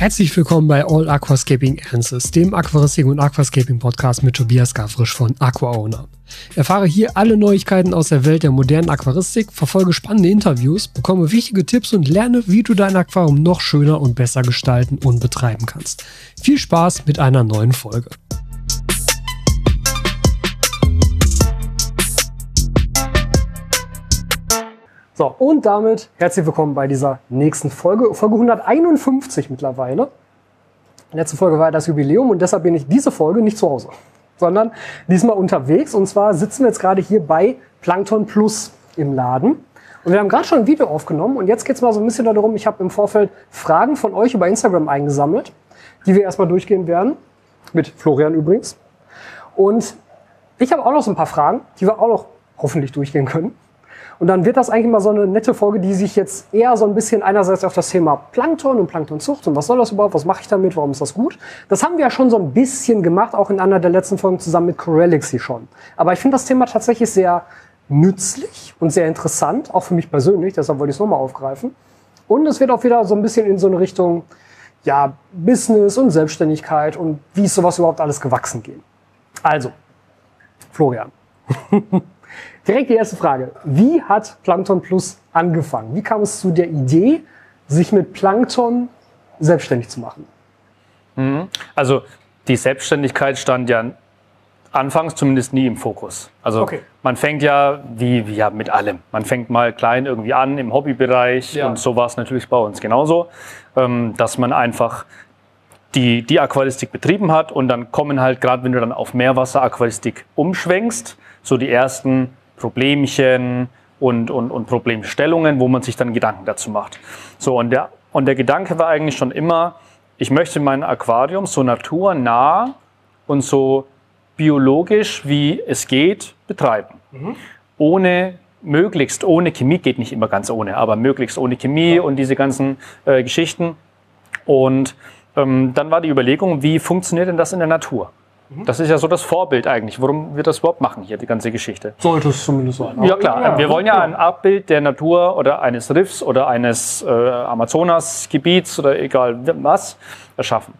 Herzlich willkommen bei All Aquascaping Answers, dem Aquaristik und Aquascaping Podcast mit Tobias Gafrisch von AquaOwner. Erfahre hier alle Neuigkeiten aus der Welt der modernen Aquaristik, verfolge spannende Interviews, bekomme wichtige Tipps und lerne, wie du dein Aquarium noch schöner und besser gestalten und betreiben kannst. Viel Spaß mit einer neuen Folge. So, und damit herzlich willkommen bei dieser nächsten Folge, Folge 151 mittlerweile. Letzte Folge war das Jubiläum und deshalb bin ich diese Folge nicht zu Hause, sondern diesmal unterwegs. Und zwar sitzen wir jetzt gerade hier bei Plankton Plus im Laden. Und wir haben gerade schon ein Video aufgenommen und jetzt geht es mal so ein bisschen darum, ich habe im Vorfeld Fragen von euch über Instagram eingesammelt, die wir erstmal durchgehen werden. Mit Florian übrigens. Und ich habe auch noch so ein paar Fragen, die wir auch noch hoffentlich durchgehen können. Und dann wird das eigentlich mal so eine nette Folge, die sich jetzt eher so ein bisschen einerseits auf das Thema Plankton und Planktonzucht und was soll das überhaupt, was mache ich damit, warum ist das gut. Das haben wir ja schon so ein bisschen gemacht, auch in einer der letzten Folgen zusammen mit Corelixy schon. Aber ich finde das Thema tatsächlich sehr nützlich und sehr interessant, auch für mich persönlich, deshalb wollte ich es nochmal aufgreifen. Und es wird auch wieder so ein bisschen in so eine Richtung, ja, Business und Selbstständigkeit und wie ist sowas überhaupt alles gewachsen gehen. Also, Florian. Direkt die erste Frage. Wie hat Plankton Plus angefangen? Wie kam es zu der Idee, sich mit Plankton selbstständig zu machen? Mhm. Also die Selbstständigkeit stand ja anfangs zumindest nie im Fokus. Also okay. man fängt ja wie, wie ja mit allem. Man fängt mal klein irgendwie an im Hobbybereich ja. und so war es natürlich bei uns genauso, ähm, dass man einfach die, die Aquaristik betrieben hat und dann kommen halt, gerade wenn du dann auf Meerwasser-Aquaristik umschwenkst, so die ersten Problemchen und, und, und Problemstellungen, wo man sich dann Gedanken dazu macht. So, und der, und der Gedanke war eigentlich schon immer, ich möchte mein Aquarium so naturnah und so biologisch wie es geht betreiben. Mhm. Ohne, möglichst ohne Chemie, geht nicht immer ganz ohne, aber möglichst ohne Chemie ja. und diese ganzen äh, Geschichten. Und ähm, dann war die Überlegung, wie funktioniert denn das in der Natur? Mhm. Das ist ja so das Vorbild eigentlich. Warum wir das überhaupt machen hier, die ganze Geschichte? Sollte es zumindest sein. Ja klar, ja, wir wollen ja ein Abbild der Natur oder eines Riffs oder eines äh, Amazonasgebiets oder egal was erschaffen.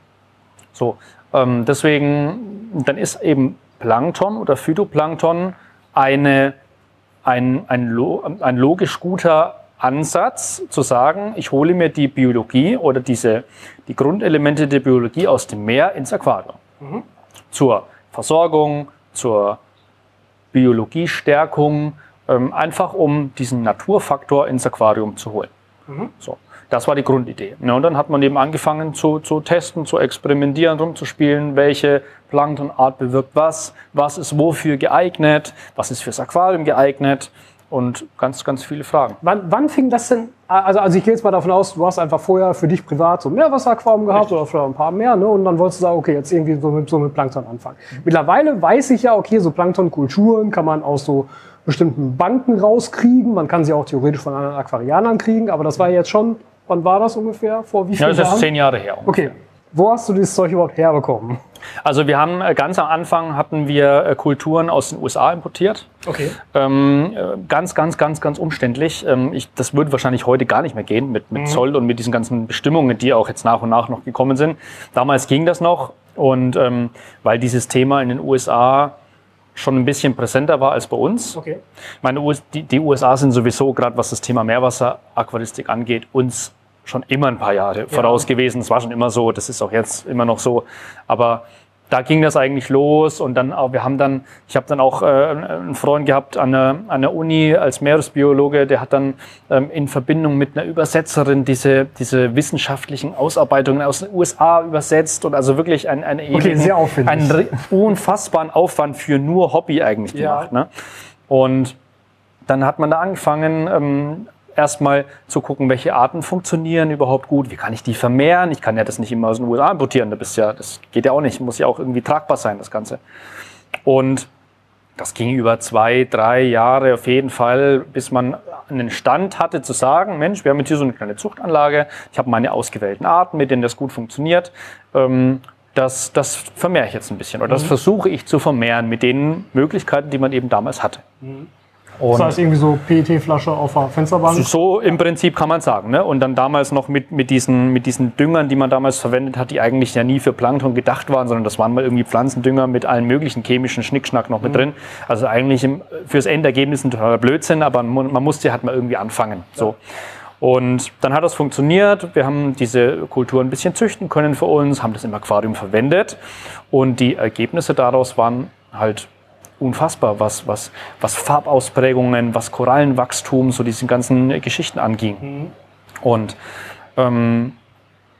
So, ähm, deswegen, dann ist eben Plankton oder Phytoplankton eine, ein, ein, ein logisch guter Ansatz zu sagen, ich hole mir die Biologie oder diese, die Grundelemente der Biologie aus dem Meer ins Aquarium. Mhm zur Versorgung, zur Biologiestärkung, ähm, einfach um diesen Naturfaktor ins Aquarium zu holen. Mhm. So, das war die Grundidee. Ja, und dann hat man eben angefangen zu, zu testen, zu experimentieren, rumzuspielen, welche Planktonart bewirkt was, was ist wofür geeignet, was ist fürs Aquarium geeignet und ganz, ganz viele Fragen. Wann, wann fing das denn? Also, also ich gehe jetzt mal davon aus, du hast einfach vorher für dich privat so Meerwasseraquarium gehabt Richtig. oder vielleicht ein paar mehr, ne? Und dann wolltest du sagen, okay, jetzt irgendwie so mit, so mit Plankton anfangen. Mhm. Mittlerweile weiß ich ja, okay, so Planktonkulturen kann man aus so bestimmten Banken rauskriegen. Man kann sie auch theoretisch von anderen Aquarianern kriegen, aber das war jetzt schon, wann war das ungefähr? Vor wie vielen Jahren? Ja, das ist zehn Jahre her. Ungefähr. Okay. Wo hast du dieses Zeug überhaupt herbekommen? Also wir haben äh, ganz am Anfang hatten wir äh, Kulturen aus den USA importiert. Okay. Ähm, äh, ganz, ganz, ganz, ganz umständlich. Ähm, ich, das würde wahrscheinlich heute gar nicht mehr gehen mit, mit mhm. Zoll und mit diesen ganzen Bestimmungen, die auch jetzt nach und nach noch gekommen sind. Damals ging das noch und ähm, weil dieses Thema in den USA schon ein bisschen präsenter war als bei uns. Okay. Meine, die, die USA sind sowieso, gerade was das Thema Meerwasseraquaristik angeht, uns schon immer ein paar Jahre ja. voraus gewesen. Es war schon immer so, das ist auch jetzt immer noch so. Aber da ging das eigentlich los und dann wir haben dann, ich habe dann auch äh, einen Freund gehabt an der, an der Uni als Meeresbiologe, der hat dann ähm, in Verbindung mit einer Übersetzerin diese, diese wissenschaftlichen Ausarbeitungen aus den USA übersetzt und also wirklich ein, ein okay, sehr einen unfassbaren Aufwand für nur Hobby eigentlich gemacht. Ja. Ne? Und dann hat man da angefangen, ähm, erstmal zu gucken, welche Arten funktionieren überhaupt gut, wie kann ich die vermehren. Ich kann ja das nicht immer aus den USA importieren, das, ja, das geht ja auch nicht, muss ja auch irgendwie tragbar sein, das Ganze. Und das ging über zwei, drei Jahre auf jeden Fall, bis man einen Stand hatte zu sagen, Mensch, wir haben jetzt hier so eine kleine Zuchtanlage, ich habe meine ausgewählten Arten, mit denen das gut funktioniert. Ähm, das, das vermehre ich jetzt ein bisschen oder das mhm. versuche ich zu vermehren mit den Möglichkeiten, die man eben damals hatte. Mhm. Und das heißt irgendwie so PET-Flasche auf der Fensterbank? So im Prinzip kann man sagen. Ne? Und dann damals noch mit, mit, diesen, mit diesen Düngern, die man damals verwendet hat, die eigentlich ja nie für Plankton gedacht waren, sondern das waren mal irgendwie Pflanzendünger mit allen möglichen chemischen Schnickschnack noch mit mhm. drin. Also eigentlich im, fürs Endergebnis ein totaler Blödsinn, aber man, man musste halt mal irgendwie anfangen. So. Und dann hat das funktioniert. Wir haben diese Kultur ein bisschen züchten können für uns, haben das im Aquarium verwendet und die Ergebnisse daraus waren halt unfassbar, was, was, was Farbausprägungen, was Korallenwachstum, so diese ganzen Geschichten anging. Mhm. Und ähm,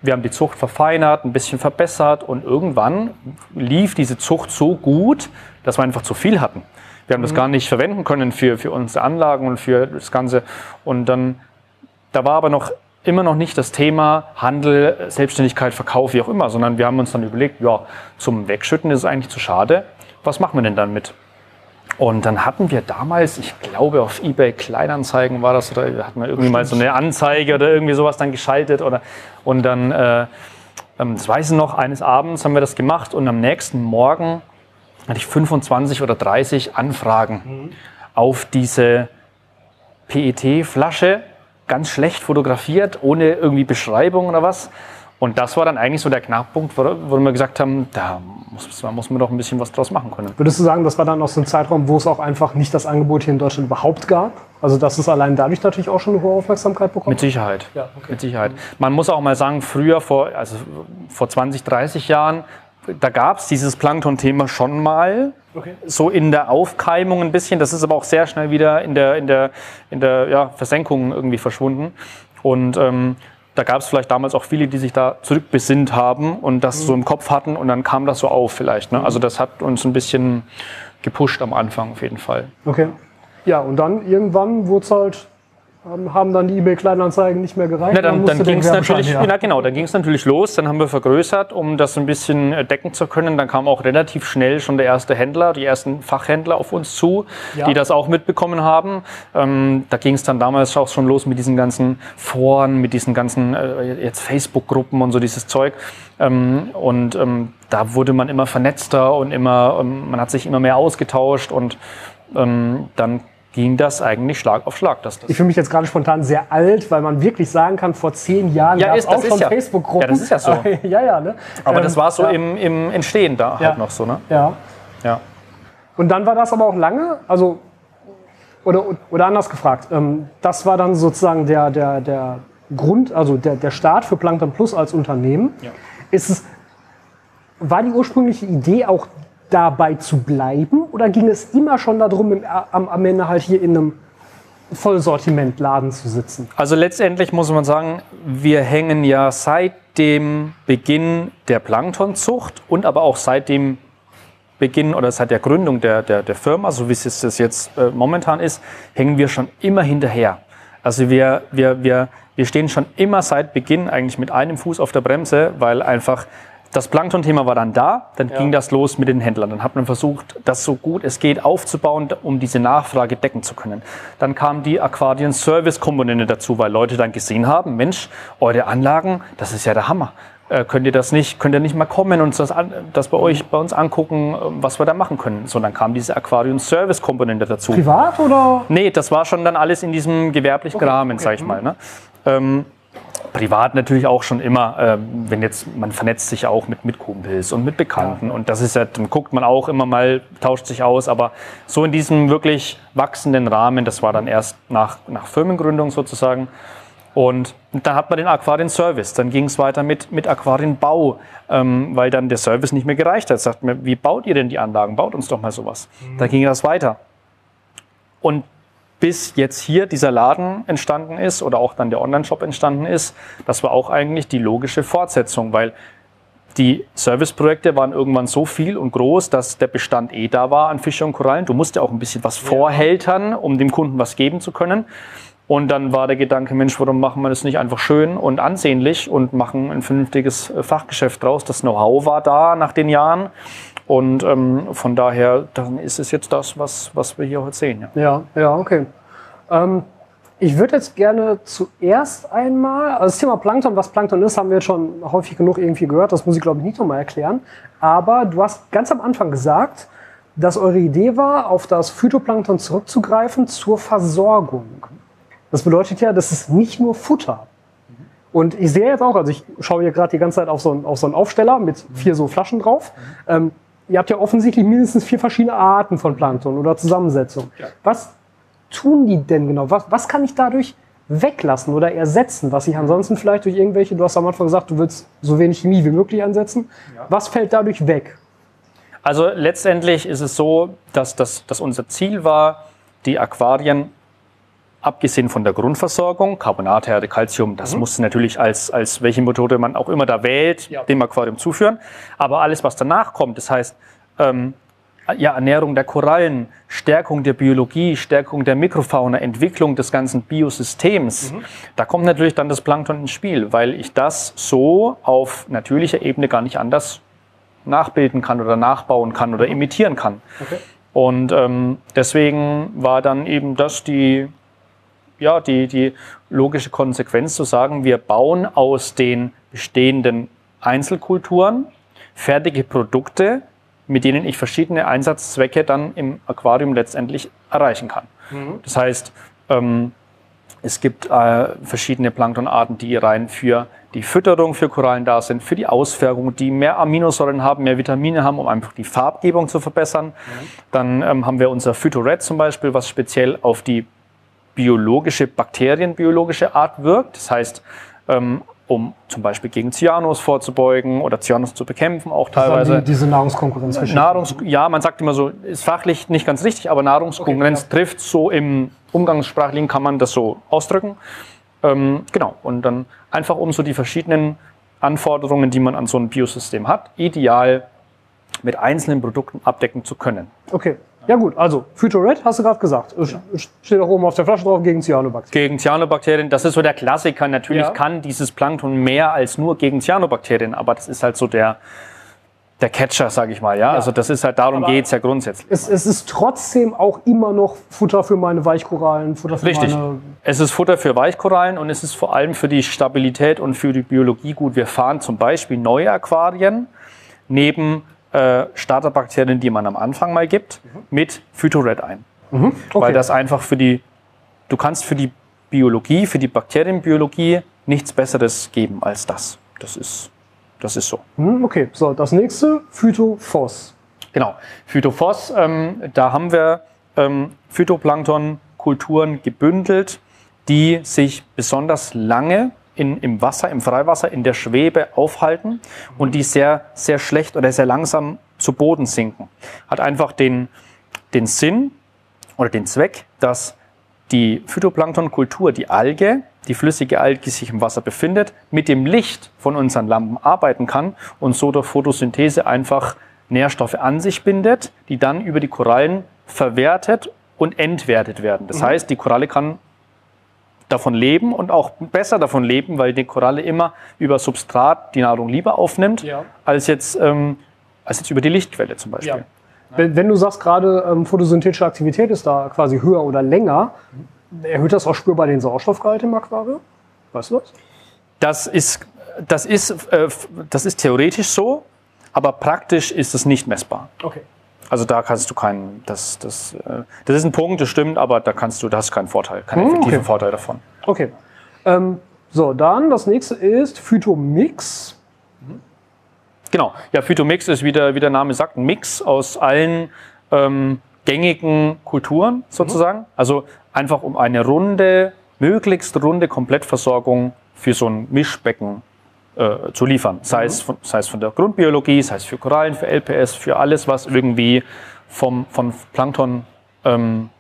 wir haben die Zucht verfeinert, ein bisschen verbessert und irgendwann lief diese Zucht so gut, dass wir einfach zu viel hatten. Wir haben mhm. das gar nicht verwenden können für, für unsere Anlagen und für das Ganze. Und dann, da war aber noch immer noch nicht das Thema Handel, Selbstständigkeit, Verkauf, wie auch immer, sondern wir haben uns dann überlegt, ja, zum Wegschütten ist es eigentlich zu schade. Was machen wir denn dann mit? Und dann hatten wir damals, ich glaube auf eBay Kleinanzeigen war das, oder hatten wir irgendwie Stimmt. mal so eine Anzeige oder irgendwie sowas dann geschaltet. Oder, und dann, äh, ähm, das weiß ich noch, eines Abends haben wir das gemacht und am nächsten Morgen hatte ich 25 oder 30 Anfragen mhm. auf diese PET-Flasche, ganz schlecht fotografiert, ohne irgendwie Beschreibung oder was. Und das war dann eigentlich so der Knackpunkt, wo, wir gesagt haben, da muss, da muss man doch ein bisschen was draus machen können. Würdest du sagen, das war dann auch so ein Zeitraum, wo es auch einfach nicht das Angebot hier in Deutschland überhaupt gab? Also dass es allein dadurch natürlich auch schon eine hohe Aufmerksamkeit bekommt? Mit Sicherheit. Ja, okay. Mit Sicherheit. Man muss auch mal sagen, früher, vor, also vor 20, 30 Jahren, da gab es dieses Plankton-Thema schon mal. Okay. So in der Aufkeimung ein bisschen. Das ist aber auch sehr schnell wieder in der, in der, in der ja, Versenkung irgendwie verschwunden. Und ähm, da gab es vielleicht damals auch viele, die sich da zurückbesinnt haben und das mhm. so im Kopf hatten und dann kam das so auf vielleicht. Ne? Also das hat uns ein bisschen gepusht am Anfang auf jeden Fall. Okay. Ja, und dann irgendwann wurde es halt haben dann die eBay-Kleinanzeigen nicht mehr gereicht. Na, dann, dann, dann ging es natürlich, ja. na genau, dann ging es natürlich los. Dann haben wir vergrößert, um das ein bisschen äh, decken zu können. Dann kam auch relativ schnell schon der erste Händler, die ersten Fachhändler auf uns zu, ja. die das auch mitbekommen haben. Ähm, da ging es dann damals auch schon los mit diesen ganzen Foren, mit diesen ganzen äh, jetzt Facebook-Gruppen und so dieses Zeug. Ähm, und ähm, da wurde man immer vernetzter und immer, ähm, man hat sich immer mehr ausgetauscht und ähm, dann ging das eigentlich Schlag auf Schlag. Dass das ich fühle mich jetzt gerade spontan sehr alt, weil man wirklich sagen kann, vor zehn Jahren ja, gab es auch schon ja. Facebook-Gruppen. Ja, das ist ja so. ja, ja, ne? Aber ähm, das war so ja. im, im Entstehen da halt noch so, ne? Ja. ja. Und dann war das aber auch lange, also, oder, oder anders gefragt, ähm, das war dann sozusagen der, der, der Grund, also der, der Start für Plankton Plus als Unternehmen. Ist es, war die ursprüngliche Idee auch dabei zu bleiben? Oder ging es immer schon darum, im, am, am Ende halt hier in einem Vollsortimentladen zu sitzen? Also letztendlich muss man sagen, wir hängen ja seit dem Beginn der Planktonzucht und aber auch seit dem Beginn oder seit der Gründung der, der, der Firma, so wie es das jetzt äh, momentan ist, hängen wir schon immer hinterher. Also wir, wir, wir, wir stehen schon immer seit Beginn eigentlich mit einem Fuß auf der Bremse, weil einfach das Plankton-Thema war dann da, dann ja. ging das los mit den Händlern. Dann hat man versucht, das so gut es geht aufzubauen, um diese Nachfrage decken zu können. Dann kam die Aquarian-Service-Komponente dazu, weil Leute dann gesehen haben, Mensch, eure Anlagen, das ist ja der Hammer. Äh, könnt ihr das nicht, könnt ihr nicht mal kommen und das, das bei euch, bei uns angucken, ähm, was wir da machen können? So, dann kam diese Aquarium-Service-Komponente dazu. Privat oder? Nee, das war schon dann alles in diesem gewerblichen okay, Rahmen, okay. sag ich mal. Ne? Ähm, privat natürlich auch schon immer, äh, wenn jetzt, man vernetzt sich auch mit, mit Kumpels und mit Bekannten ja. und das ist ja, dann guckt man auch immer mal, tauscht sich aus, aber so in diesem wirklich wachsenden Rahmen, das war dann erst nach, nach Firmengründung sozusagen. Und dann hat man den Aquarienservice. Dann ging es weiter mit, mit Aquarienbau, ähm, weil dann der Service nicht mehr gereicht hat. Sagt mir, wie baut ihr denn die Anlagen? Baut uns doch mal sowas. Mhm. Da ging das weiter. Und bis jetzt hier dieser Laden entstanden ist oder auch dann der Online-Shop entstanden ist, das war auch eigentlich die logische Fortsetzung, weil die Serviceprojekte waren irgendwann so viel und groß, dass der Bestand eh da war an Fische und Korallen. Du musst ja auch ein bisschen was vorhältern, um dem Kunden was geben zu können. Und dann war der Gedanke, Mensch, warum machen wir das nicht einfach schön und ansehnlich und machen ein vernünftiges äh, Fachgeschäft draus? Das Know-how war da nach den Jahren. Und ähm, von daher, dann ist es jetzt das, was, was wir hier heute sehen. Ja, ja, ja okay. Ähm, ich würde jetzt gerne zuerst einmal, also das Thema Plankton, was Plankton ist, haben wir jetzt schon häufig genug irgendwie gehört, das muss ich glaube ich nicht nochmal erklären. Aber du hast ganz am Anfang gesagt, dass eure Idee war, auf das Phytoplankton zurückzugreifen zur Versorgung. Das bedeutet ja, das ist nicht nur Futter. Und ich sehe jetzt auch, also ich schaue hier gerade die ganze Zeit auf so, einen, auf so einen Aufsteller mit vier so Flaschen drauf. Ähm, ihr habt ja offensichtlich mindestens vier verschiedene Arten von Plankton oder Zusammensetzung. Ja. Was tun die denn genau? Was, was kann ich dadurch weglassen oder ersetzen, was ich ansonsten vielleicht durch irgendwelche, du hast am Anfang gesagt, du willst so wenig Chemie wie möglich einsetzen. Ja. Was fällt dadurch weg? Also letztendlich ist es so, dass, dass, dass unser Ziel war, die Aquarien abgesehen von der Grundversorgung, Carbonatherde, Calcium, das mhm. muss natürlich als, als welche Methode man auch immer da wählt, ja. dem Aquarium zuführen. Aber alles, was danach kommt, das heißt, ähm, ja, Ernährung der Korallen, Stärkung der Biologie, Stärkung der Mikrofauna, Entwicklung des ganzen Biosystems, mhm. da kommt natürlich dann das Plankton ins Spiel, weil ich das so auf natürlicher Ebene gar nicht anders nachbilden kann oder nachbauen kann oder imitieren kann. Okay. Und ähm, deswegen war dann eben das die, ja, die, die logische Konsequenz zu sagen, wir bauen aus den bestehenden Einzelkulturen fertige Produkte, mit denen ich verschiedene Einsatzzwecke dann im Aquarium letztendlich erreichen kann. Mhm. Das heißt, ähm, es gibt äh, verschiedene Planktonarten, die rein für die Fütterung für Korallen da sind, für die Ausfärbung, die mehr Aminosäuren haben, mehr Vitamine haben, um einfach die Farbgebung zu verbessern. Mhm. Dann ähm, haben wir unser Phytored zum Beispiel, was speziell auf die biologische, bakterienbiologische Art wirkt. Das heißt, ähm, um zum Beispiel gegen Cyanus vorzubeugen oder Cyanus zu bekämpfen, auch teilweise. Die, diese Nahrungskonkurrenz. Nahrungs ja, man sagt immer so, ist fachlich nicht ganz richtig, aber Nahrungskonkurrenz okay, trifft so im Umgangssprachlichen kann man das so ausdrücken. Ähm, genau, und dann einfach um so die verschiedenen Anforderungen, die man an so ein Biosystem hat, ideal mit einzelnen Produkten abdecken zu können. Okay. Ja gut, also Phytored hast du gerade gesagt. Ja. Steht auch oben auf der Flasche drauf gegen Cyanobakterien. Gegen Cyanobakterien, das ist so der Klassiker. Natürlich ja. kann dieses Plankton mehr als nur gegen Cyanobakterien, aber das ist halt so der, der Catcher, sage ich mal. Ja? ja? Also das ist halt, darum geht es ja grundsätzlich. Es, es, ist trotzdem auch immer noch Futter für meine Weichkorallen. Futter für Richtig. Meine es ist Futter für Weichkorallen und es ist vor allem für die Stabilität und für die Biologie gut. Wir fahren zum Beispiel neue Aquarien neben äh, Starterbakterien, die man am Anfang mal gibt, mhm. mit Phytored ein. Mhm. Okay. Weil das einfach für die, du kannst für die Biologie, für die Bakterienbiologie nichts Besseres geben als das. Das ist das ist so. Hm, okay, so das nächste, Phytophos. Genau, Phytophos, ähm, da haben wir ähm, Phytoplankton-Kulturen gebündelt, die sich besonders lange in, im Wasser, im Freiwasser, in der Schwebe aufhalten und die sehr, sehr schlecht oder sehr langsam zu Boden sinken. Hat einfach den, den Sinn oder den Zweck, dass die Phytoplanktonkultur, die Alge, die flüssige Alge sich im Wasser befindet, mit dem Licht von unseren Lampen arbeiten kann und so durch Photosynthese einfach Nährstoffe an sich bindet, die dann über die Korallen verwertet und entwertet werden. Das mhm. heißt, die Koralle kann davon leben und auch besser davon leben, weil die Koralle immer über Substrat die Nahrung lieber aufnimmt, ja. als, jetzt, ähm, als jetzt über die Lichtquelle zum Beispiel. Ja. Wenn, wenn, du sagst, gerade ähm, photosynthetische Aktivität ist da quasi höher oder länger, erhöht das auch spürbar den Sauerstoffgehalt im Aquarium? Weißt du das? Das ist, das ist, äh, das ist theoretisch so, aber praktisch ist es nicht messbar. Okay. Also da kannst du keinen, das, das, äh, das ist ein Punkt, das stimmt, aber da kannst du, das ist keinen Vorteil, keinen hm, effektiven okay. Vorteil davon. Okay. Ähm, so, dann das nächste ist Phytomix. Genau, ja, Phytomix ist, wie der, wie der Name sagt, ein Mix aus allen ähm, gängigen Kulturen sozusagen. Mhm. Also einfach um eine runde, möglichst runde Komplettversorgung für so ein Mischbecken äh, zu liefern. Sei, mhm. es von, sei es von der Grundbiologie, sei es für Korallen, für LPS, für alles, was irgendwie vom, von Plankton ähm,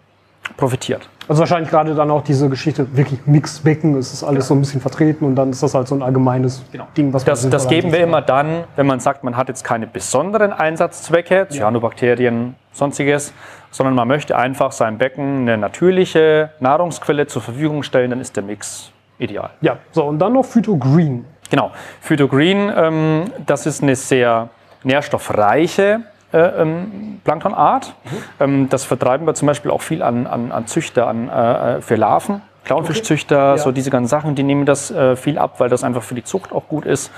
profitiert. Also wahrscheinlich gerade dann auch diese Geschichte, wirklich Mixbecken, es ist alles so ein bisschen vertreten und dann ist das halt so ein allgemeines genau. Ding, was Das, das geben wir immer dann, wenn man sagt, man hat jetzt keine besonderen Einsatzzwecke, Cyanobakterien, sonstiges, sondern man möchte einfach seinem Becken eine natürliche Nahrungsquelle zur Verfügung stellen, dann ist der Mix ideal. Ja, so und dann noch Phytogreen. Genau, Phytogreen, ähm, das ist eine sehr nährstoffreiche äh, ähm, Planktonart. Mhm. Ähm, das vertreiben wir zum Beispiel auch viel an, an, an Züchter an, äh, äh für Larven. Clownfischzüchter, okay. ja. so diese ganzen Sachen, die nehmen das äh, viel ab, weil das einfach für die Zucht auch gut ist.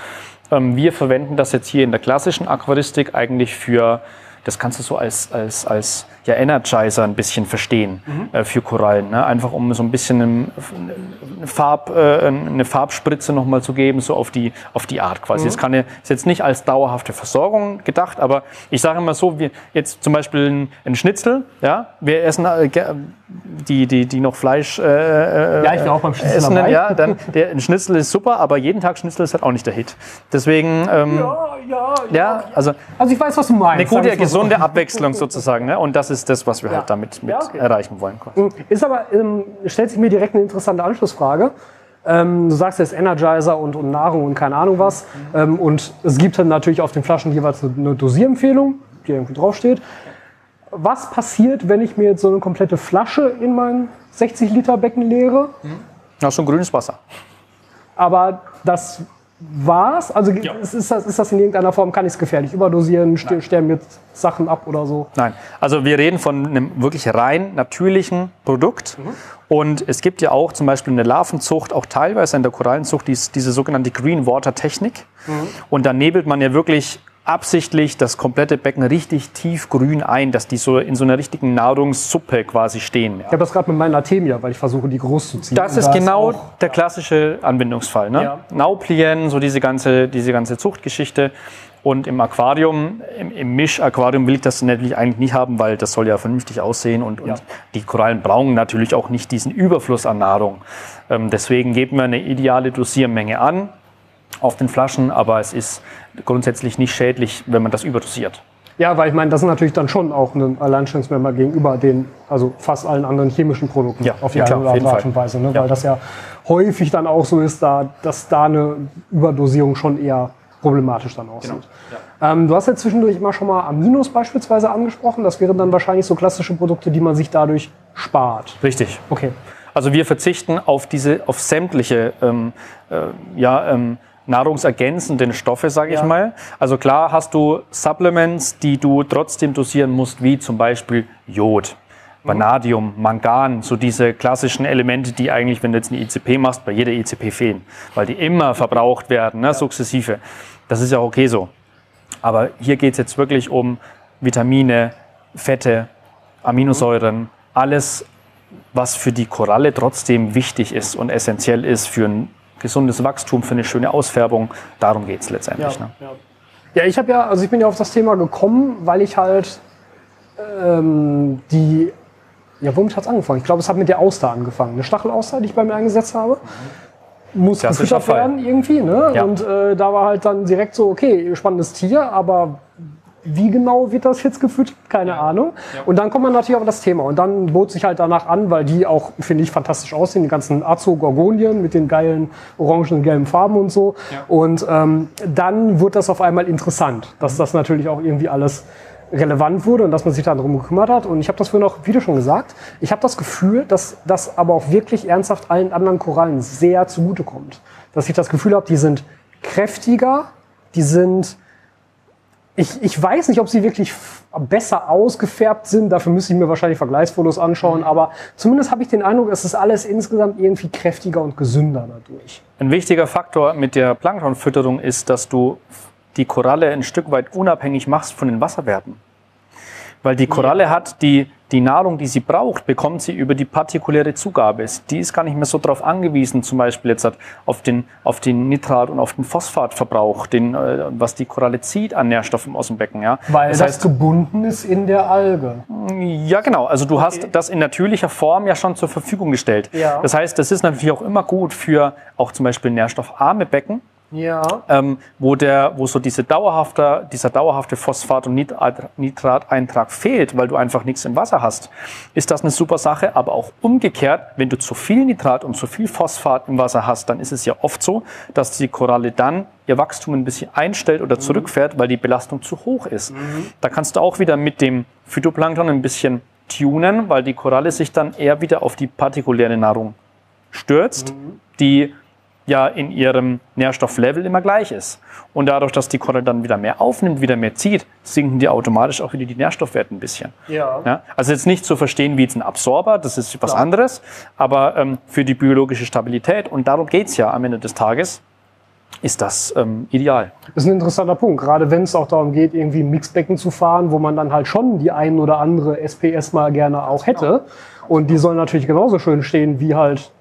Ähm, wir verwenden das jetzt hier in der klassischen Aquaristik eigentlich für das kannst du so als, als, als ja, Energizer ein bisschen verstehen mhm. äh, für Korallen. Ne? Einfach um so ein bisschen eine, Farb, äh, eine Farbspritze nochmal zu geben, so auf die, auf die Art quasi. Mhm. Das kann, ist jetzt nicht als dauerhafte Versorgung gedacht, aber ich sage immer so, wie jetzt zum Beispiel ein, ein Schnitzel, ja, wir essen äh, die, die, die noch Fleisch äh, äh ja, ich bin auch beim Schnitzel essen, ja, dann der ein Schnitzel ist super, aber jeden Tag Schnitzel ist halt auch nicht der Hit. Deswegen ähm, ja, ja, ja, also, also ich weiß, was du meinst. Eine gute, gesunde Abwechslung sozusagen, ne? Und das ist das, was wir ja. halt damit mit okay. erreichen wollen. Hm, ist aber ähm, stellt sich mir direkt eine interessante Anschlussfrage. Ähm, du sagst jetzt Energizer und, und, Nahrung und keine Ahnung was. Mhm. Ähm, und es gibt dann natürlich auf den Flaschen jeweils eine Dosierempfehlung, die irgendwie draufsteht was passiert, wenn ich mir jetzt so eine komplette Flasche in mein 60 Liter Becken leere? Mhm. Hast du ein grünes Wasser. Aber das war's? Also ja. ist, das, ist das in irgendeiner Form, kann ich es gefährlich überdosieren, Nein. sterben jetzt Sachen ab oder so? Nein, also wir reden von einem wirklich rein natürlichen Produkt. Mhm. Und es gibt ja auch zum Beispiel in der Larvenzucht, auch teilweise in der Korallenzucht, diese sogenannte Green Water Technik. Mhm. Und da nebelt man ja wirklich absichtlich das komplette Becken richtig tiefgrün ein, dass die so in so einer richtigen Nahrungssuppe quasi stehen. Ja. Ich habe das gerade mit meiner Artemia, weil ich versuche, die groß zu ziehen. Das ist da genau ist der klassische Anwendungsfall. Ne? Ja. Nauplien, so diese ganze, diese ganze Zuchtgeschichte. Und im Aquarium, im, im Mischaquarium will ich das natürlich eigentlich nicht haben, weil das soll ja vernünftig aussehen und, ja. und die Korallen brauchen natürlich auch nicht diesen Überfluss an Nahrung. Ähm, deswegen geben wir eine ideale Dosiermenge an auf den Flaschen, aber es ist grundsätzlich nicht schädlich, wenn man das überdosiert. Ja, weil ich meine, das ist natürlich dann schon auch ein Alleinstellungsmerkmal gegenüber den, also fast allen anderen chemischen Produkten ja, auf die ja, eine oder andere Art und Weise. Ne? Ja. Weil das ja häufig dann auch so ist, da, dass da eine Überdosierung schon eher problematisch dann aussieht. Genau. Ja. Ähm, du hast ja zwischendurch immer schon mal Aminos beispielsweise angesprochen. Das wären dann wahrscheinlich so klassische Produkte, die man sich dadurch spart. Richtig. Okay. Also wir verzichten auf diese, auf sämtliche, ähm, äh, ja, ähm, nahrungsergänzenden Stoffe, sage ich ja. mal. Also klar hast du Supplements, die du trotzdem dosieren musst, wie zum Beispiel Jod. Vanadium, Mangan, so diese klassischen Elemente, die eigentlich, wenn du jetzt eine ICP machst, bei jeder ICP fehlen, weil die immer verbraucht werden, ne, sukzessive. Das ist ja okay so. Aber hier geht es jetzt wirklich um Vitamine, Fette, Aminosäuren, alles, was für die Koralle trotzdem wichtig ist und essentiell ist für ein gesundes Wachstum, für eine schöne Ausfärbung. Darum geht es letztendlich. Ja, ne? ja. ja ich habe ja, also ich bin ja auf das Thema gekommen, weil ich halt ähm, die, ja, womit hat es angefangen? Ich glaube, es hat mit der Auster angefangen. Eine Stachelauster, die ich bei mir eingesetzt habe. Muss gefüttert werden irgendwie, ne? Ja. Und äh, da war halt dann direkt so, okay, spannendes Tier, aber wie genau wird das jetzt gefüttert? Keine ja. Ahnung. Ja. Und dann kommt man natürlich auf das Thema. Und dann bot sich halt danach an, weil die auch, finde ich, fantastisch aussehen. Die ganzen Azo-Gorgonien mit den geilen orangen und gelben Farben und so. Ja. Und ähm, dann wurde das auf einmal interessant, dass das natürlich auch irgendwie alles relevant wurde und dass man sich darum gekümmert hat. Und ich habe das vorhin auch, wie du schon gesagt, ich habe das Gefühl, dass das aber auch wirklich ernsthaft allen anderen Korallen sehr zugutekommt. Dass ich das Gefühl habe, die sind kräftiger, die sind ich, ich weiß nicht, ob sie wirklich besser ausgefärbt sind. Dafür müsste ich mir wahrscheinlich Vergleichsfotos anschauen. Mhm. Aber zumindest habe ich den Eindruck, es ist alles insgesamt irgendwie kräftiger und gesünder dadurch. Ein wichtiger Faktor mit der Planktonfütterung ist, dass du die Koralle ein Stück weit unabhängig machst von den Wasserwerten. Weil die Koralle hat die die Nahrung, die sie braucht, bekommt sie über die partikuläre Zugabe. Die ist gar nicht mehr so darauf angewiesen, zum Beispiel jetzt auf den, auf den Nitrat- und auf den Phosphatverbrauch, den, äh, was die Koralle zieht an Nährstoffen aus dem Becken. Ja. Weil das, das heißt, gebunden ist in der Alge. Ja, genau. Also du okay. hast das in natürlicher Form ja schon zur Verfügung gestellt. Ja. Das heißt, das ist natürlich auch immer gut für auch zum Beispiel nährstoffarme Becken ja. ähm, wo, der, wo so diese dauerhafte, dieser dauerhafte Phosphat- und Nitrateintrag fehlt, weil du einfach nichts im Wasser hast, ist das eine super Sache. Aber auch umgekehrt, wenn du zu viel Nitrat und zu viel Phosphat im Wasser hast, dann ist es ja oft so, dass die Koralle dann ihr Wachstum ein bisschen einstellt oder mhm. zurückfährt, weil die Belastung zu hoch ist. Mhm. Da kannst du auch wieder mit dem Phytoplankton ein bisschen tunen, weil die Koralle sich dann eher wieder auf die partikuläre Nahrung stürzt, mhm. die ja in ihrem Nährstofflevel immer gleich ist. Und dadurch, dass die Koralle dann wieder mehr aufnimmt, wieder mehr zieht, sinken die automatisch auch wieder die Nährstoffwerte ein bisschen. Ja. ja? Also jetzt nicht zu verstehen wie jetzt ein Absorber, das ist was Klar. anderes, aber ähm, für die biologische Stabilität, und darum geht's ja am Ende des Tages, ist das ähm, ideal. Das ist ein interessanter Punkt, gerade wenn es auch darum geht, irgendwie ein Mixbecken zu fahren, wo man dann halt schon die ein oder andere SPS mal gerne auch hätte. Genau. Und die sollen natürlich genauso schön stehen wie halt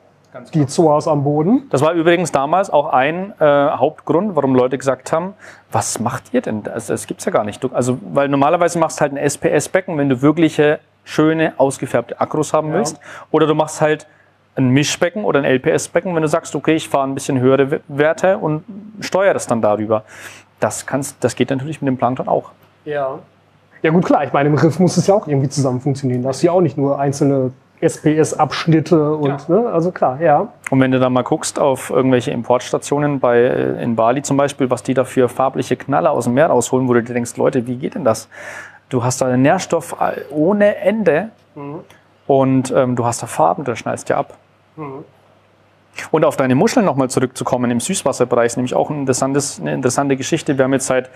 die Zoas am Boden. Das war übrigens damals auch ein äh, Hauptgrund, warum Leute gesagt haben, was macht ihr denn? Das, das gibt's ja gar nicht. Also, weil normalerweise machst du halt ein SPS-Becken, wenn du wirkliche, schöne, ausgefärbte Akkus haben ja. willst. Oder du machst halt ein Mischbecken oder ein LPS-Becken, wenn du sagst, okay, ich fahre ein bisschen höhere Werte und steuere das dann darüber. Das, kannst, das geht natürlich mit dem Plankton auch. Ja. Ja gut, klar. Ich meine, im Riff muss es ja auch irgendwie zusammen funktionieren. Da hast du ja auch nicht nur einzelne SPS-Abschnitte und, ja. ne, also klar, ja. Und wenn du dann mal guckst auf irgendwelche Importstationen bei, äh, in Bali zum Beispiel, was die da für farbliche Knaller aus dem Meer rausholen, wo du dir denkst, Leute, wie geht denn das? Du hast da einen Nährstoff ohne Ende mhm. und ähm, du hast da Farben, das schneidest dir ab. Mhm. Und auf deine Muscheln nochmal zurückzukommen im Süßwasserbereich, ist nämlich auch ein interessantes, eine interessante Geschichte. Wir haben jetzt seit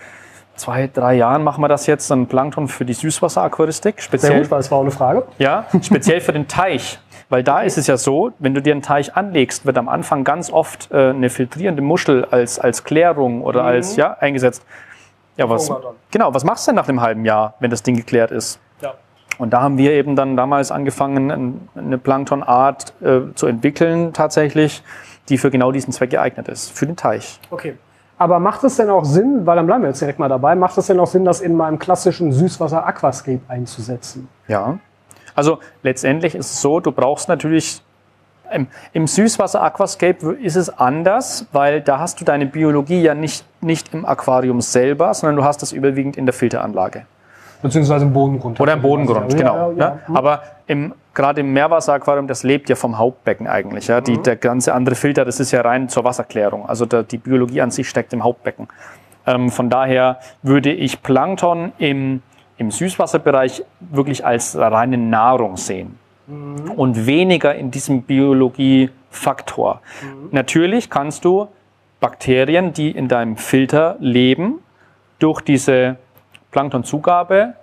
zwei, drei Jahren machen wir das jetzt, ein Plankton für die Süßwasseraquaristik. Speziell, Sehr gut, weil es war auch eine Frage. Ja, speziell für den Teich. Weil da ist es ja so, wenn du dir einen Teich anlegst, wird am Anfang ganz oft äh, eine filtrierende Muschel als, als Klärung oder mhm. als ja, eingesetzt. Ja, was, genau, was machst du denn nach einem halben Jahr, wenn das Ding geklärt ist? Ja. Und da haben wir eben dann damals angefangen, eine Planktonart äh, zu entwickeln, tatsächlich, die für genau diesen Zweck geeignet ist, für den Teich. Okay. Aber macht es denn auch Sinn, weil dann bleiben wir jetzt direkt mal dabei, macht es denn auch Sinn, das in meinem klassischen Süßwasser-Aquascape einzusetzen? Ja. Also letztendlich ist es so, du brauchst natürlich im, im Süßwasser-Aquascape ist es anders, weil da hast du deine Biologie ja nicht, nicht im Aquarium selber, sondern du hast das überwiegend in der Filteranlage. Beziehungsweise im Bodengrund. Oder im Bodengrund, genau. Ja, ja, ja. Ne? Aber im, gerade im Meerwasseraquarium, das lebt ja vom Hauptbecken eigentlich. Ja? Die, mhm. Der ganze andere Filter, das ist ja rein zur Wasserklärung. Also der, die Biologie an sich steckt im Hauptbecken. Ähm, von daher würde ich Plankton im, im Süßwasserbereich wirklich als reine Nahrung sehen. Mhm. Und weniger in diesem Biologiefaktor. Mhm. Natürlich kannst du Bakterien, die in deinem Filter leben, durch diese Planktonzugabe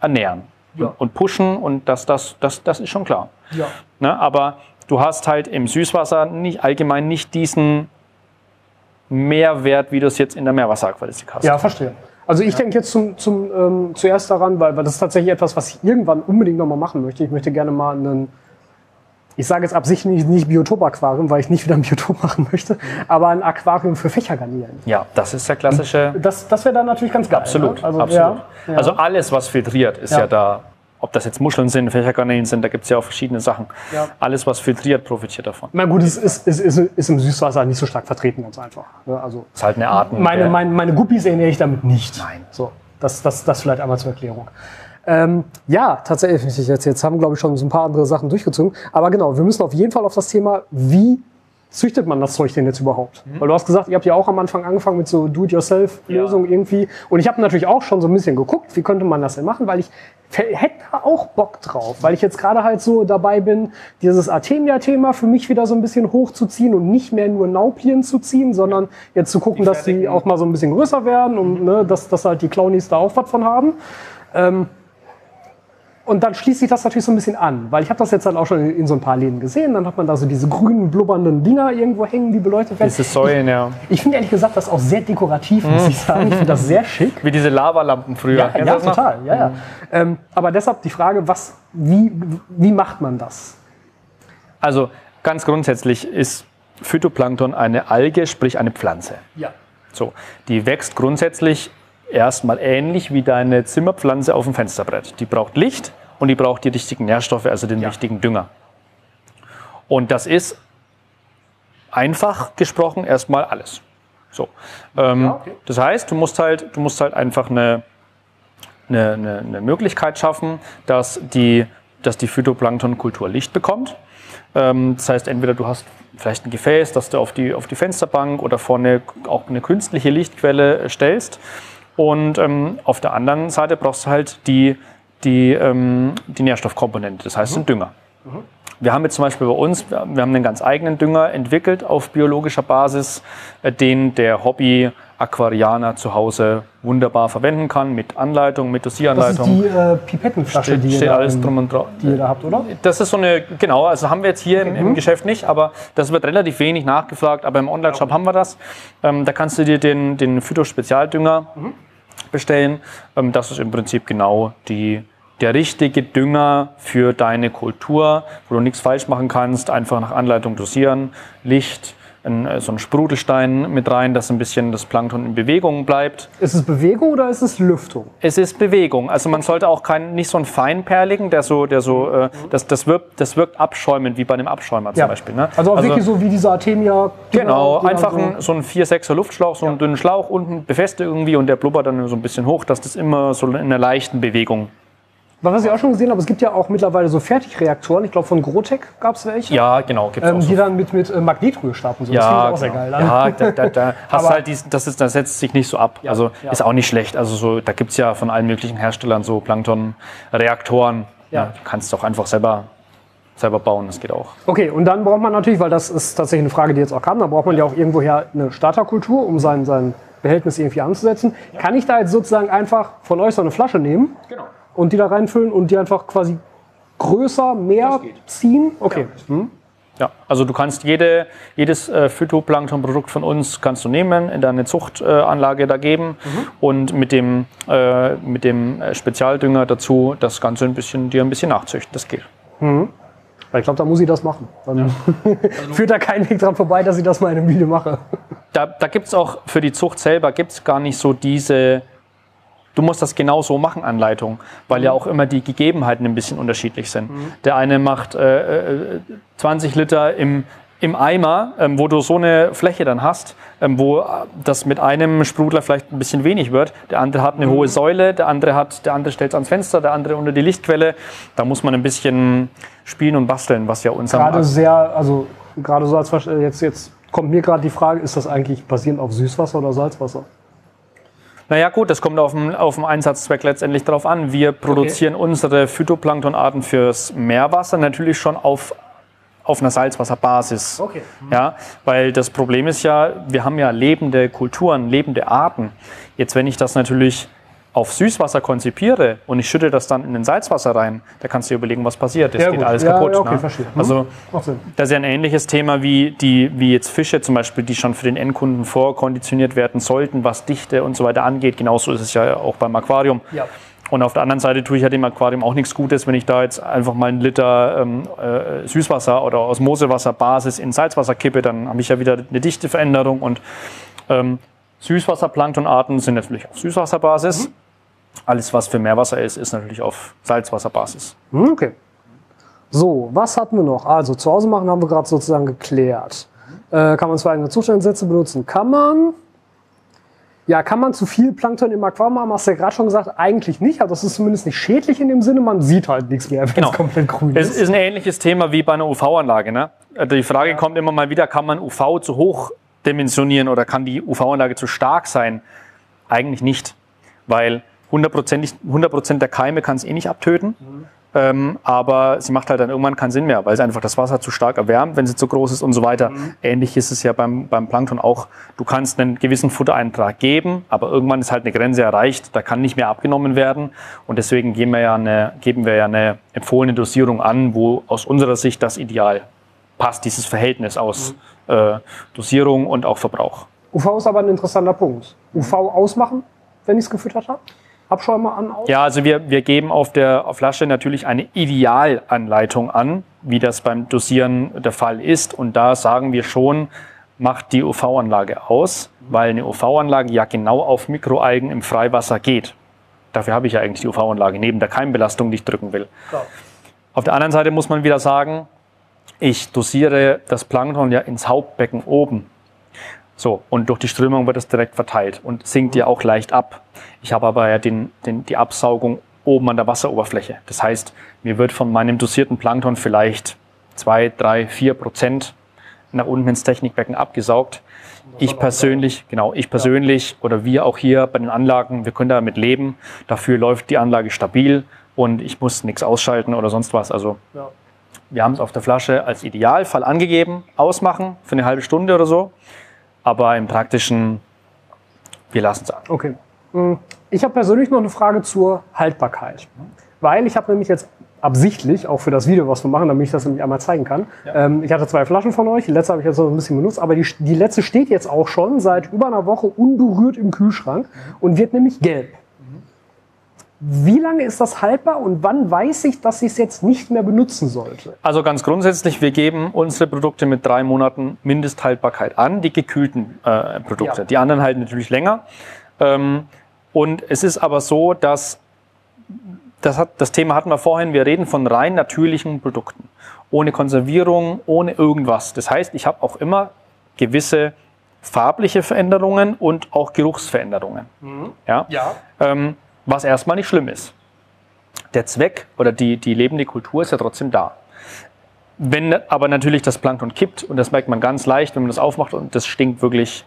ernähren ja. und pushen und das, das, das, das ist schon klar. Ja. Ne, aber du hast halt im Süßwasser nicht, allgemein nicht diesen Mehrwert, wie du es jetzt in der Meerwasseraquaristik hast. Ja, verstehe. Also ich ja. denke jetzt zum, zum, ähm, zuerst daran, weil, weil das ist tatsächlich etwas, was ich irgendwann unbedingt nochmal machen möchte. Ich möchte gerne mal einen ich sage jetzt absichtlich nicht Biotop-Aquarium, weil ich nicht wieder ein Biotop machen möchte, aber ein Aquarium für Fächergarnieren. Ja, das ist der klassische. Das, das wäre dann natürlich ganz geil. Absolut, ne? also, absolut. Ja, also alles, was filtriert, ist ja, ja da. Ob das jetzt Muscheln sind, Fächergarnelen sind, da gibt es ja auch verschiedene Sachen. Ja. Alles, was filtriert, profitiert davon. Na gut, es ist, ist, ist, ist im Süßwasser nicht so stark vertreten, ganz einfach. Ne? Also, ist halt eine Art. Meine, meine, meine Guppies ernähre ich damit nicht. Nein. So, das, das, das vielleicht einmal zur Erklärung. Ähm, ja, tatsächlich. Jetzt, jetzt haben, glaube ich, schon so ein paar andere Sachen durchgezogen. Aber genau, wir müssen auf jeden Fall auf das Thema, wie züchtet man das Zeug denn jetzt überhaupt? Mhm. Weil du hast gesagt, ihr habt ja auch am Anfang angefangen mit so Do-it-yourself-Lösungen ja. irgendwie. Und ich habe natürlich auch schon so ein bisschen geguckt, wie könnte man das denn machen, weil ich hätte auch Bock drauf, weil ich jetzt gerade halt so dabei bin, dieses Artemia-Thema für mich wieder so ein bisschen hochzuziehen und nicht mehr nur Nauplien zu ziehen, sondern jetzt zu gucken, die dass die auch mal so ein bisschen größer werden und mhm. ne, dass, dass halt die Clownies da auch was von haben. Ähm, und dann schließt sich das natürlich so ein bisschen an, weil ich habe das jetzt dann auch schon in so ein paar Läden gesehen. Dann hat man da so diese grünen, blubbernden Dinger irgendwo hängen, die beleuchtet werden. Diese Säulen, ja. Ich finde ehrlich gesagt das auch sehr dekorativ, muss ich sagen. Ich finde das sehr schick. Wie diese Lavalampen früher. Ja, ja total. Ja, ja. Mhm. Ähm, aber deshalb die Frage, was, wie, wie macht man das? Also ganz grundsätzlich ist Phytoplankton eine Alge, sprich eine Pflanze. Ja. So, die wächst grundsätzlich erstmal ähnlich wie deine Zimmerpflanze auf dem Fensterbrett. Die braucht Licht und die braucht die richtigen Nährstoffe, also den ja. richtigen Dünger. Und das ist einfach gesprochen erstmal alles. So. Ähm, ja, okay. Das heißt, du musst halt, du musst halt einfach eine, eine, eine, eine Möglichkeit schaffen, dass die, dass die Phytoplanktonkultur Licht bekommt. Ähm, das heißt, entweder du hast vielleicht ein Gefäß, das du auf die, auf die Fensterbank oder vorne auch eine künstliche Lichtquelle stellst. Und ähm, auf der anderen Seite brauchst du halt die, die, ähm, die Nährstoffkomponente, das heißt mhm. den Dünger. Mhm. Wir haben jetzt zum Beispiel bei uns, wir haben einen ganz eigenen Dünger entwickelt auf biologischer Basis, äh, den der Hobby Aquarianer zu Hause wunderbar verwenden kann, mit Anleitung, mit Dosieranleitung. Das ist die äh, Pipettenflasche, steht, die, steht ihr alles da, drum und dran. die ihr da habt, oder? Das ist so eine, genau, also haben wir jetzt hier im, im Geschäft nicht, aber das wird relativ wenig nachgefragt, aber im Online-Shop haben wir das. Ähm, da kannst du dir den, den Phyto-Spezialdünger bestellen. Ähm, das ist im Prinzip genau die, der richtige Dünger für deine Kultur, wo du nichts falsch machen kannst, einfach nach Anleitung dosieren, Licht, ein, äh, so ein Sprudelstein mit rein, dass ein bisschen das Plankton in Bewegung bleibt. Ist es Bewegung oder ist es Lüftung? Es ist Bewegung. Also man sollte auch kein, nicht so ein feinperligen, der so, der so, äh, das, das, wirkt, das wirkt abschäumend, wie bei einem Abschäumer zum Beispiel. Ne? Also auch wirklich so wie dieser Artemia. Genau, die dann einfach so- ein, so ein 4-6er Luftschlauch, so einen dünnen Schlauch unten befestigt irgendwie und der blubbert dann so ein bisschen hoch, dass das immer so in einer leichten Bewegung. Was ich auch schon gesehen habe, es gibt ja auch mittlerweile so Fertigreaktoren. Ich glaube, von Grotec gab es welche. Ja, genau, gibt's Ähm, auch so. die dann mit, mit äh, Magnetrührstab und so. das finde ich auch sehr geil. dann. Ja, da, da, da hast Aber- halt diesen, das, ist, das setzt sich nicht so ab. also ja. ist auch nicht schlecht. Also so, da gibt es ja von allen möglichen Herstellern so Plankton-Reaktoren. Ja. Ja. du kannst doch einfach selber, selber bauen, das geht auch. Okay, und dann braucht man natürlich, weil das ist tatsächlich eine Frage, die jetzt auch kam, da braucht man ja auch irgendwoher eine Starterkultur, um sein, sein Behältnis irgendwie anzusetzen. Kann ich da jetzt sozusagen einfach von euch so eine Flasche nehmen Genau. Und die da reinfüllen und die einfach quasi größer, mehr ziehen? Okay. Hm? Ja, also du kannst jede, jedes äh, Phytoplankton-Produkt von uns kannst du nehmen, in deine Zuchtanlage äh, da geben und mit dem, äh, mit dem äh, Spezialdünger dazu das Ganze ein bisschen, dir ein bisschen nachzüchten. Das geht. Weil ich glaube, da muss ich das machen. Dann führt da kein Weg dran vorbei, dass ich das mal in einem Video mache. Da, da gibt es auch für die Zucht selber gibt's gar nicht so diese, du musst das genau so machen, Anleitung, weil ja auch immer die Gegebenheiten ein bisschen unterschiedlich sind. Der eine macht äh, äh, 20 Liter im, im Eimer, ähm, wo du so eine Fläche dann hast, ähm, wo äh, das mit einem Sprudler vielleicht ein bisschen wenig wird. Der andere hat eine hohe Säule, der andere hat, der andere stellt es ans Fenster, der andere unter die Lichtquelle. Da muss man ein bisschen spielen und basteln, was ja unser Gerade sehr, also gerade so als äh, jetzt, jetzt kommt mir gerade die Frage, ist das eigentlich basierend auf Süßwasser oder Salzwasser? Naja gut, das kommt auf den, auf den Einsatzzweck letztendlich drauf an. Wir produzieren unsere Phytoplanktonarten fürs Meerwasser natürlich schon auf, auf einer Salzwasserbasis. Okay. Ja, weil das Problem ist ja, wir haben ja lebende Kulturen, lebende Arten. Jetzt, wenn ich das natürlich auf Süßwasser konzipiere und ich schütte das dann in den Salzwasser rein, da kannst du dir überlegen, was passiert. Das Ja, geht gut. alles Ja, kaputt. ja, okay, ne? verstehe. Hm. Also Macht Sinn. das ist ja ein ähnliches Thema wie, die, wie jetzt Fische zum Beispiel, die schon für den Endkunden vorkonditioniert werden sollten, was Dichte und so weiter angeht. Genauso ist es ja auch beim Aquarium. Ja. Und auf der anderen Seite tue ich ja dem Aquarium auch nichts Gutes, wenn ich da jetzt einfach mal einen Liter ähm, äh, Süßwasser oder Osmosewasserbasis in Salzwasser kippe, dann habe ich ja wieder eine Dichteveränderung. Und ähm, Süßwasserplanktonarten sind natürlich auf Süßwasserbasis. Alles, was für Meerwasser ist, ist natürlich auf Salzwasserbasis. Hm, Okay. So, was hatten wir noch? Also, zu Hause machen haben wir gerade sozusagen geklärt. Äh, kann man zwei eigene Zustandssätze benutzen? Kann man. Ja, kann man zu viel Plankton im Aquarium haben? Hast du ja gerade schon gesagt, eigentlich nicht. Also, das ist zumindest nicht schädlich in dem Sinne. Man sieht halt nichts mehr, wenn Genau. es komplett grün Es ist. ist ein ähnliches Thema wie bei einer UV-Anlage. Ne? Also Die Frage kommt immer mal wieder, kann man UV zu hoch dimensionieren oder kann die UV-Anlage zu stark sein? Eigentlich nicht, weil 100%, 100 der Keime kann es eh nicht abtöten. Ähm, aber sie macht halt dann irgendwann keinen Sinn mehr, weil sie einfach das Wasser zu stark erwärmt, wenn sie zu groß ist und so weiter. Ähnlich ist es ja beim, beim Plankton auch. Du kannst einen gewissen Futtereintrag geben, aber irgendwann ist halt eine Grenze erreicht, da kann nicht mehr abgenommen werden. Und deswegen geben wir ja eine, geben wir ja eine empfohlene Dosierung an, wo aus unserer Sicht das Ideal passt, dieses Verhältnis aus äh, Dosierung und auch Verbrauch. UV ist aber ein interessanter Punkt. UV ausmachen, wenn ich es gefüttert habe? Abschäumer an, aus? Ja, also wir, wir geben auf der Flasche natürlich eine Idealanleitung an, wie das beim Dosieren der Fall ist. Und da sagen wir schon, macht die UV-Anlage aus, weil eine UV-Anlage ja genau auf Mikroalgen im Freiwasser geht. Dafür habe ich ja eigentlich die UV-Anlage, neben der Keimbelastung, die ich drücken will. Klar. Auf der anderen Seite muss man wieder sagen, ich dosiere das Plankton ja ins Hauptbecken oben. So, und durch die Strömung wird es direkt verteilt und sinkt ja auch leicht ab. Ich habe aber ja den, den, die Absaugung oben an der Wasseroberfläche. Das heißt, mir wird von meinem dosierten Plankton vielleicht zwei, drei, vier Prozent nach unten ins Technikbecken abgesaugt. Ich persönlich, genau, ich persönlich oder wir auch hier bei den Anlagen, wir können damit leben. Dafür läuft die Anlage stabil und ich muss nichts ausschalten oder sonst was. Also Ja. wir haben es auf der Flasche als Idealfall angegeben, ausmachen für eine halbe Stunde oder so. Aber im praktischen wir lassen es an. Okay. Hm, ich habe persönlich noch eine Frage zur Haltbarkeit. Weil ich habe nämlich jetzt absichtlich, auch für das Video, was wir machen, damit ich das nämlich einmal zeigen kann. Ja. Ähm, ich hatte zwei Flaschen von euch, die letzte habe ich jetzt noch ein bisschen benutzt, aber die, die letzte steht jetzt auch schon seit über einer Woche unberührt im Kühlschrank und wird nämlich gelb. Wie lange ist das haltbar und wann weiß ich, dass ich es jetzt nicht mehr benutzen sollte? Also ganz grundsätzlich, wir geben unsere Produkte mit drei Monaten Mindesthaltbarkeit an, die gekühlten äh, Produkte. Ja. Die anderen halten natürlich länger. Ähm, und es ist aber so, dass das, hat, das Thema hatten wir vorhin, wir reden von rein natürlichen Produkten. Ohne Konservierung, ohne irgendwas. Das heißt, ich habe auch immer gewisse farbliche Veränderungen und auch Geruchsveränderungen. Mhm. Ja. ja. Ähm, was erstmal nicht schlimm ist. Der Zweck oder die, die lebende Kultur ist ja trotzdem da. Wenn aber natürlich das Plankton kippt, und das merkt man ganz leicht, wenn man das aufmacht und das stinkt wirklich,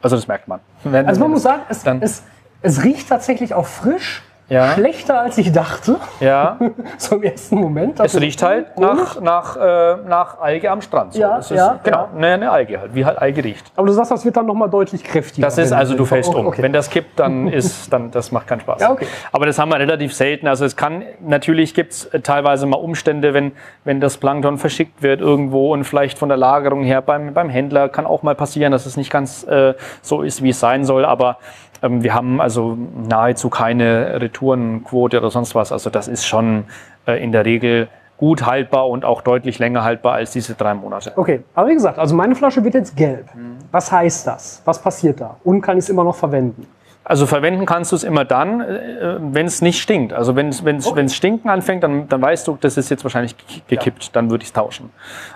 also das merkt man. Wenn, also man muss sagen, es, es, es riecht tatsächlich auch frisch, ja. Schlechter als ich dachte. Ja. so im ersten Moment. Es riecht halt nach, nach, äh, nach Alge am Strand. So. Ja, das ist, ja, genau, ja. eine Alge halt, wie halt Alge riecht. Aber du sagst, das wird dann nochmal deutlich kräftiger. Das ist also, du fällst um. Okay. Wenn das kippt, dann ist, dann, das macht keinen Spaß. Ja, okay. Aber das haben wir relativ selten. Also es kann, natürlich gibt es teilweise mal Umstände, wenn, wenn das Plankton verschickt wird irgendwo und vielleicht von der Lagerung her beim, beim Händler kann auch mal passieren, dass es nicht ganz äh, so ist, wie es sein soll. Aber wir haben also nahezu keine Retourenquote oder sonst was. Also das ist schon äh, in der Regel gut haltbar und auch deutlich länger haltbar als diese drei Monate. Okay, aber wie gesagt, also meine Flasche wird jetzt gelb. Mhm. Was heißt das? Was passiert da? Und kann ich es immer noch verwenden? Also verwenden kannst du es immer dann, äh, wenn es nicht stinkt. Also wenn es okay. stinken anfängt, dann, dann weißt du, das ist jetzt wahrscheinlich gekippt, ja. dann würde ich es tauschen.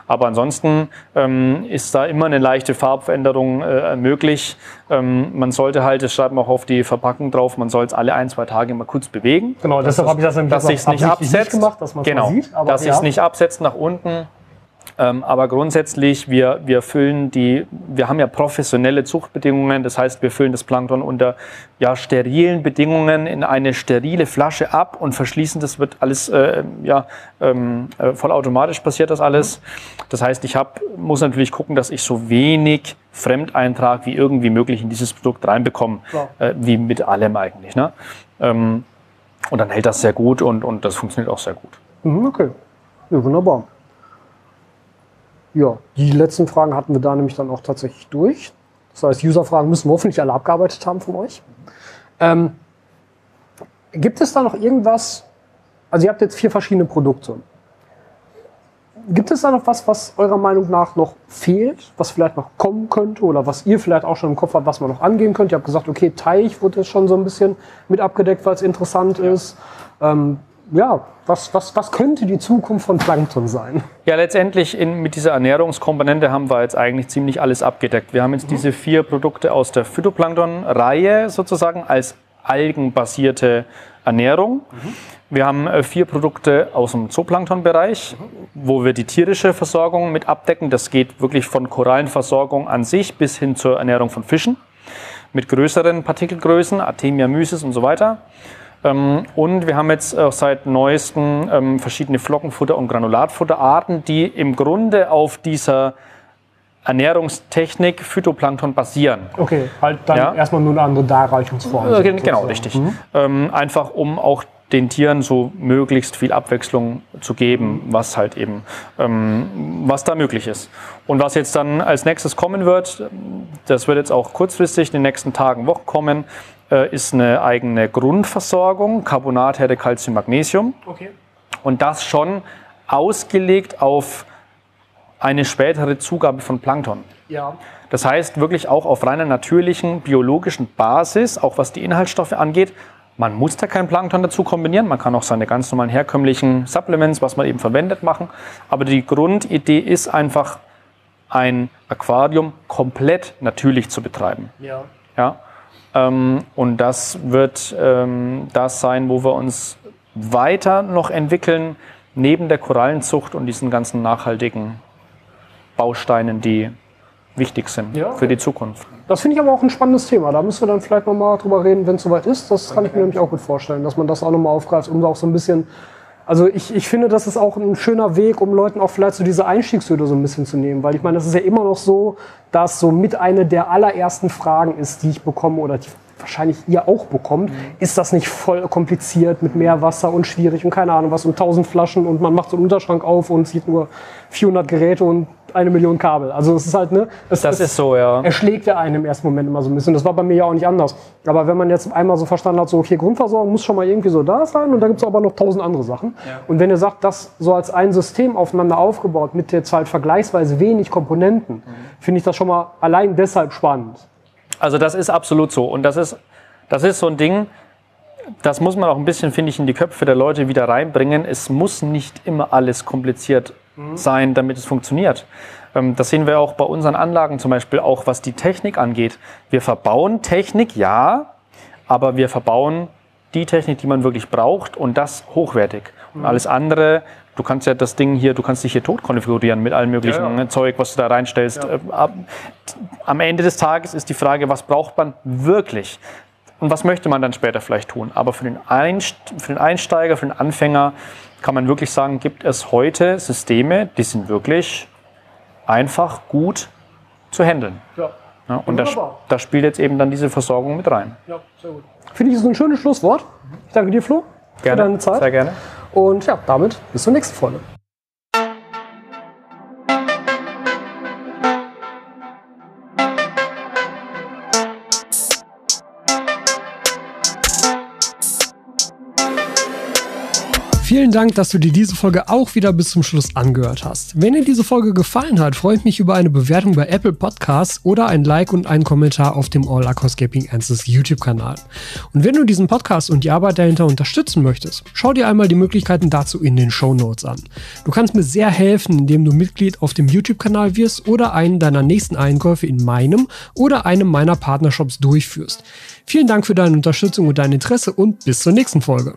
Aber ansonsten ähm, ist da immer eine leichte Farbveränderung äh, möglich. Ähm, man sollte halt, das schreibt man auch auf die Verpackung drauf, man soll es alle ein, zwei Tage mal kurz bewegen. Genau, deshalb habe ich das nämlich dass sich nicht absetzt. Gemacht, dass genau, sieht, dass ja. sich nicht absetzt nach unten ähm, aber grundsätzlich, wir, wir füllen die, wir haben ja professionelle Zuchtbedingungen, das heißt, wir füllen das Plankton unter ja, sterilen Bedingungen in eine sterile Flasche ab und verschließen. Das wird alles äh, ja, ähm, äh, vollautomatisch passiert das alles. Das heißt, ich hab, muss natürlich gucken, dass ich so wenig Fremdeintrag wie irgendwie möglich in dieses Produkt reinbekomme, äh, wie mit allem eigentlich. Ne? Ähm, und dann hält das sehr gut und, und das funktioniert auch sehr gut. Mhm, okay, ja, wunderbar. Ja, die letzten Fragen hatten wir da nämlich dann auch tatsächlich durch. Das heißt, User-Fragen müssen wir hoffentlich alle abgearbeitet haben von euch. Ähm, gibt es da noch irgendwas? Also ihr habt jetzt vier verschiedene Produkte. Gibt es da noch was, was eurer Meinung nach noch fehlt, was vielleicht noch kommen könnte oder was ihr vielleicht auch schon im Kopf habt, was man noch angehen könnte? Ihr habt gesagt, okay, Teich wurde jetzt schon so ein bisschen mit abgedeckt, weil es interessant ja. ist. Ähm, ja, was, was, was könnte die Zukunft von Plankton sein? Ja, letztendlich in, mit dieser Ernährungskomponente haben wir jetzt eigentlich ziemlich alles abgedeckt. Wir haben jetzt mhm. diese vier Produkte aus der Phytoplankton-Reihe sozusagen als algenbasierte Ernährung. Mhm. Wir haben äh, vier Produkte aus dem Zooplankton-Bereich, mhm. wo wir die tierische Versorgung mit abdecken. Das geht wirklich von Korallenversorgung an sich bis hin zur Ernährung von Fischen mit größeren Partikelgrößen, Artemia mysis und so weiter. Ähm, und wir haben jetzt auch seit neuestem ähm, verschiedene Flockenfutter- und Granulatfutterarten, die im Grunde auf dieser Ernährungstechnik Phytoplankton basieren. Okay, halt dann ja. erstmal nur eine andere Darreichungsform. Äh, genau, richtig. Mhm. Ähm, einfach um auch den Tieren so möglichst viel Abwechslung zu geben, was halt eben, ähm, was da möglich ist. Und was jetzt dann als nächstes kommen wird, das wird jetzt auch kurzfristig in den nächsten Tagen, Wochen kommen, äh, ist eine eigene Grundversorgung, Carbonat, Herde, Calcium, Magnesium. Okay. Und das schon ausgelegt auf eine spätere Zugabe von Plankton. Ja. Das heißt wirklich auch auf reiner natürlichen, biologischen Basis, auch was die Inhaltsstoffe angeht. Man muss da kein Plankton dazu kombinieren. Man kann auch seine ganz normalen herkömmlichen Supplements, was man eben verwendet, machen. Aber die Grundidee ist einfach, ein Aquarium komplett natürlich zu betreiben. Ja. ja? Ähm, und das wird ähm, das sein, wo wir uns weiter noch entwickeln, neben der Korallenzucht und diesen ganzen nachhaltigen Bausteinen, die wichtig sind ja, für die Zukunft. Das finde ich aber auch ein spannendes Thema. Da müssen wir dann vielleicht nochmal drüber reden, wenn es soweit ist. Das kann ich mir nämlich auch gut vorstellen, dass man das auch nochmal aufgreift, um auch so ein bisschen Also ich, ich finde, das ist auch ein schöner Weg, um Leuten auch vielleicht so diese Einstiegshürde so ein bisschen zu nehmen. Weil ich meine, das ist ja immer noch so, dass so mit eine der allerersten Fragen ist, die ich bekomme oder die wahrscheinlich ihr auch bekommt, mhm. ist das nicht voll kompliziert mit Meerwasser und schwierig und keine Ahnung was und tausend Flaschen und man macht so einen Unterschrank auf und sieht nur 400 Geräte und eine Million Kabel. Also es ist halt, ne? Es, das ist so, ja. Erschlägt ja einen im ersten Moment immer so ein bisschen. Das war bei mir ja auch nicht anders. Aber wenn man jetzt einmal so verstanden hat, so, okay, Grundversorgung muss schon mal irgendwie so da sein und da gibt es aber noch tausend andere Sachen. Ja. Und wenn ihr sagt, das so als ein System aufeinander aufgebaut mit der Zeit vergleichsweise wenig Komponenten, mhm. finde ich das schon mal allein deshalb spannend. Also das ist absolut so. Und das ist, das ist so ein Ding, das muss man auch ein bisschen, finde ich, in die Köpfe der Leute wieder reinbringen. Es muss nicht immer alles kompliziert mhm. sein, damit es funktioniert. Ähm, das sehen wir auch bei unseren Anlagen zum Beispiel, auch was die Technik angeht. Wir verbauen Technik, ja, aber wir verbauen die Technik, die man wirklich braucht und das hochwertig. Und mhm. alles andere Du kannst ja das Ding hier, du kannst dich hier tot konfigurieren mit allem möglichen ja, ja. Zeug, was du da reinstellst. Ja. Äh, am Ende des Tages ist die Frage, was braucht man wirklich? Und was möchte man dann später vielleicht tun? Aber für den, für den Einsteiger, für den Anfänger kann man wirklich sagen, gibt es heute Systeme, die sind wirklich einfach gut zu handeln. Ja. ja und da, da, spielt jetzt eben dann diese Versorgung mit rein. Ja, sehr gut. Finde ich, das ist ein schönes Schlusswort. Ich danke dir, Flo, gerne, für deine Zeit. Sehr gerne. Und ja, damit bis zur nächsten Folge. Vielen Dank, dass du dir diese Folge auch wieder bis zum Schluss angehört hast. Wenn dir diese Folge gefallen hat, freue ich mich über eine Bewertung bei Apple Podcasts oder ein Like und einen Kommentar auf dem All Aquascaping Answers YouTube-Kanal. Und wenn du diesen Podcast und die Arbeit dahinter unterstützen möchtest, schau dir einmal die Möglichkeiten dazu in den Show Notes an. Du kannst mir sehr helfen, indem du Mitglied auf dem YouTube-Kanal wirst oder einen deiner nächsten Einkäufe in meinem oder einem meiner Partnershops durchführst. Vielen Dank für deine Unterstützung und dein Interesse und bis zur nächsten Folge.